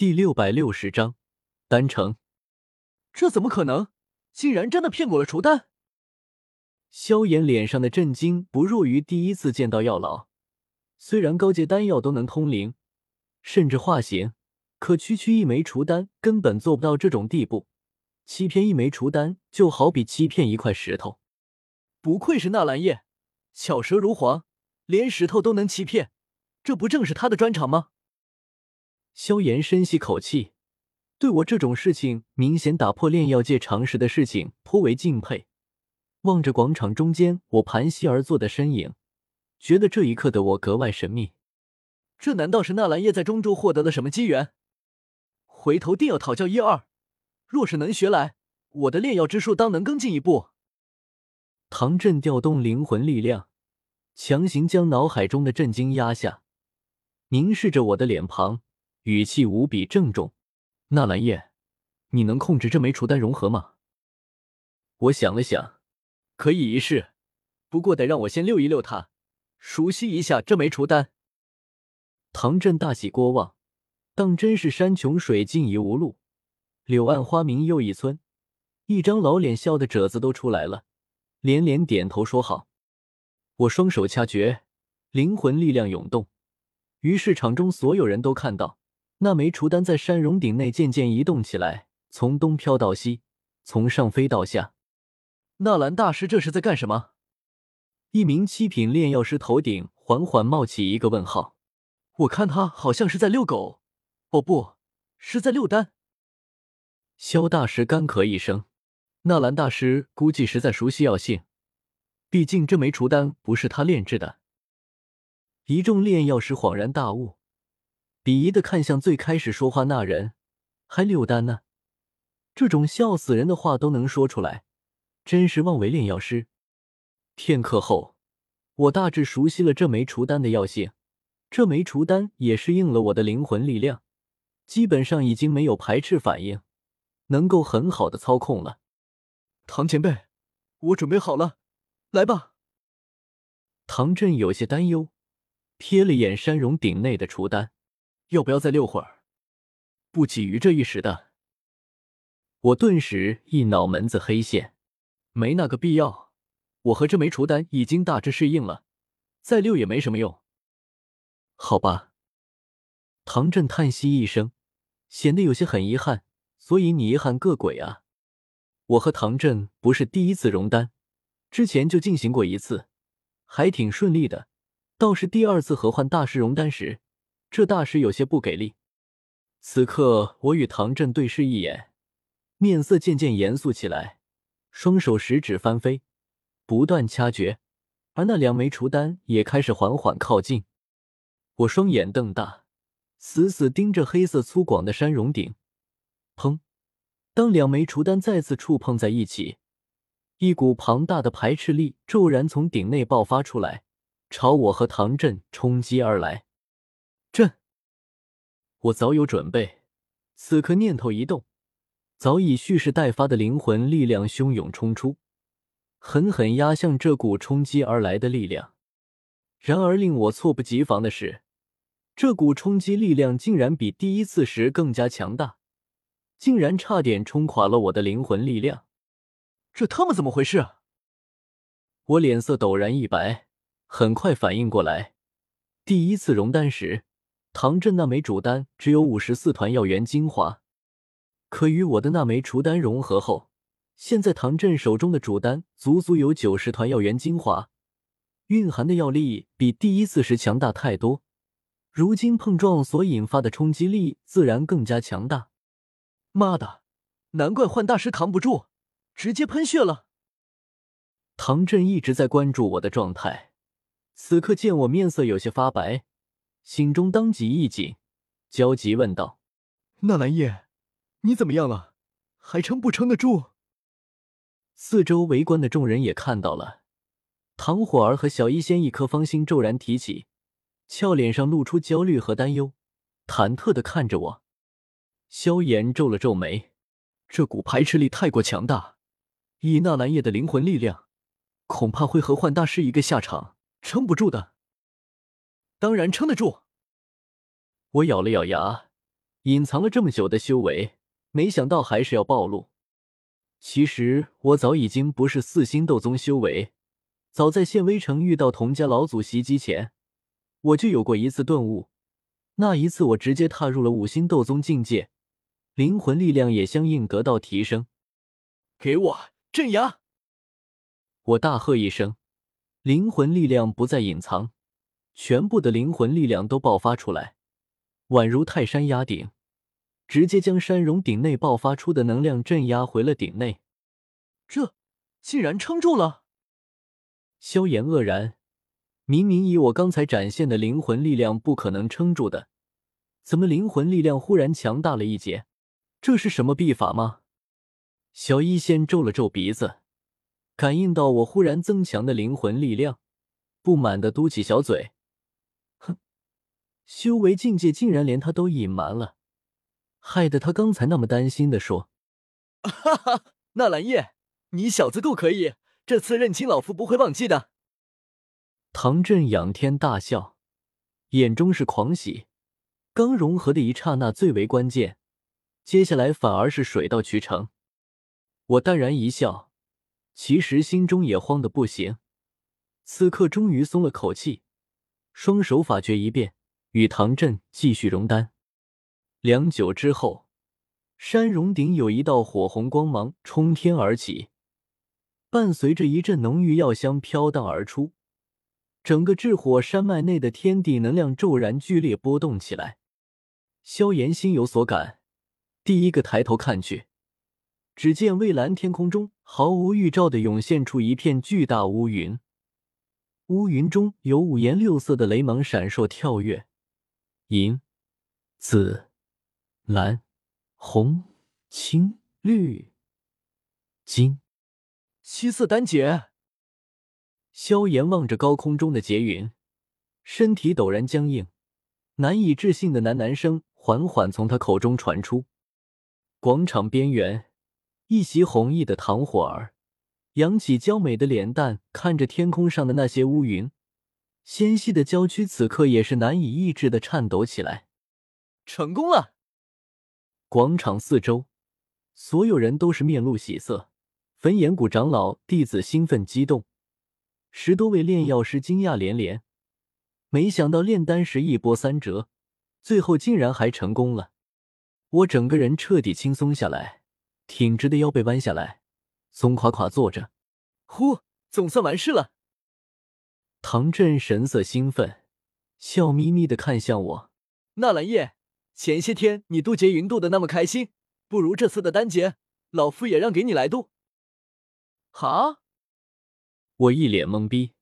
第六百六十章，丹城。这怎么可能？竟然真的骗过了楚丹！萧炎脸上的震惊不弱于第一次见到药老。虽然高阶丹药都能通灵，甚至化形，可区区一枚除丹根本做不到这种地步。欺骗一枚除丹，就好比欺骗一块石头。不愧是纳兰叶，巧舌如簧，连石头都能欺骗，这不正是他的专长吗？萧炎深吸口气，对我这种事情明显打破炼药界常识的事情颇为敬佩。望着广场中间我盘膝而坐的身影，觉得这一刻的我格外神秘。这难道是纳兰叶在中州获得了什么机缘？回头定要讨教一二。若是能学来，我的炼药之术当能更进一步。唐振调动灵魂力量，强行将脑海中的震惊压下，凝视着我的脸庞。语气无比郑重：“纳兰叶，你能控制这枚除丹融合吗？”我想了想，可以一试，不过得让我先溜一溜它，熟悉一下这枚除丹。唐振大喜过望，当真是山穷水尽疑无路，柳暗花明又一村，一张老脸笑的褶子都出来了，连连点头说好。我双手掐诀，灵魂力量涌动，于是场中所有人都看到。那枚除丹在山容顶内渐渐移动起来，从东飘到西，从上飞到下。纳兰大师这是在干什么？一名七品炼药师头顶缓缓冒起一个问号。我看他好像是在遛狗，哦，不是在遛丹。萧大师干咳一声，纳兰大师估计是在熟悉药性，毕竟这枚除丹不是他炼制的。一众炼药师恍然大悟。鄙夷的看向最开始说话那人，还六丹呢？这种笑死人的话都能说出来，真是妄为炼药师。片刻后，我大致熟悉了这枚除丹的药性，这枚除丹也适应了我的灵魂力量，基本上已经没有排斥反应，能够很好的操控了。唐前辈，我准备好了，来吧。唐振有些担忧，瞥了眼山容鼎内的除丹。要不要再溜会儿？不急于这一时的。我顿时一脑门子黑线，没那个必要。我和这枚除丹已经大致适应了，再溜也没什么用。好吧。唐振叹息一声，显得有些很遗憾。所以你遗憾个鬼啊！我和唐振不是第一次熔丹，之前就进行过一次，还挺顺利的。倒是第二次合换大师熔丹时。这大师有些不给力。此刻，我与唐振对视一眼，面色渐渐严肃起来，双手食指翻飞，不断掐诀，而那两枚除丹也开始缓缓靠近。我双眼瞪大，死死盯着黑色粗犷的山容顶。砰！当两枚除丹再次触碰在一起，一股庞大的排斥力骤然从顶内爆发出来，朝我和唐振冲击而来。朕，我早有准备，此刻念头一动，早已蓄势待发的灵魂力量汹涌冲出，狠狠压向这股冲击而来的力量。然而令我猝不及防的是，这股冲击力量竟然比第一次时更加强大，竟然差点冲垮了我的灵魂力量。这他妈怎么回事？我脸色陡然一白，很快反应过来，第一次熔丹时。唐振那枚主丹只有五十四团药源精华，可与我的那枚除丹融合后，现在唐振手中的主丹足足有九十团药源精华，蕴含的药力比第一次时强大太多。如今碰撞所引发的冲击力自然更加强大。妈的，难怪幻大师扛不住，直接喷血了。唐振一直在关注我的状态，此刻见我面色有些发白。心中当即一紧，焦急问道：“纳兰叶，你怎么样了？还撑不撑得住？”四周围观的众人也看到了，唐火儿和小医仙一颗芳心骤然提起，俏脸上露出焦虑和担忧，忐忑的看着我。萧炎皱了皱眉，这股排斥力太过强大，以纳兰叶的灵魂力量，恐怕会和幻大师一个下场，撑不住的。当然撑得住。我咬了咬牙，隐藏了这么久的修为，没想到还是要暴露。其实我早已经不是四星斗宗修为，早在县威城遇到童家老祖袭击前，我就有过一次顿悟。那一次，我直接踏入了五星斗宗境界，灵魂力量也相应得到提升。给我镇压！我大喝一声，灵魂力量不再隐藏，全部的灵魂力量都爆发出来，宛如泰山压顶，直接将山容鼎内爆发出的能量镇压回了鼎内。这竟然撑住了！萧炎愕然。明明以我刚才展现的灵魂力量不可能撑住的，怎么灵魂力量忽然强大了一截？这是什么秘法吗？小医仙皱了皱鼻子，感应到我忽然增强的灵魂力量，不满的嘟起小嘴：“，修为境界竟然连他都隐瞒了，害得他刚才那么担心的说：‘哈哈，纳兰叶，你小子够可以，这次认亲老夫不会忘记的。’”唐振仰天大笑，眼中是狂喜。刚融合的一刹那最为关键，接下来反而是水到渠成。我淡然一笑，其实心中也慌得不行。此刻终于松了口气，双手法诀一变，与唐振继续融丹。良久之后，山容顶有一道火红光芒冲天而起，伴随着一阵浓郁药香飘荡而出。整个炽火山脉内的天地能量骤然剧烈波动起来，萧炎心有所感，第一个抬头看去，只见蔚蓝天空中毫无预兆的涌现出一片巨大乌云，乌云中有五颜六色的雷芒闪烁跳跃，银、紫、蓝、红、青、绿、金，七色丹劫。萧炎望着高空中的劫云，身体陡然僵硬，难以置信的喃喃声缓缓从他口中传出。广场边缘，一袭红衣的唐火儿扬起娇美的脸蛋，看着天空上的那些乌云，纤细的娇躯此刻也是难以抑制的颤抖起来。成功了！广场四周，所有人都是面露喜色，焚炎谷长老弟子兴奋激动。十多位炼药师惊讶连连，没想到炼丹时一波三折，最后竟然还成功了。我整个人彻底轻松下来，挺直的腰背弯下来，松垮垮坐着。呼，总算完事了。唐振神色兴奋，笑眯眯的看向我：“纳兰叶，前些天你渡劫云渡的那么开心，不如这次的丹劫，老夫也让给你来渡。”哈。我一脸懵逼。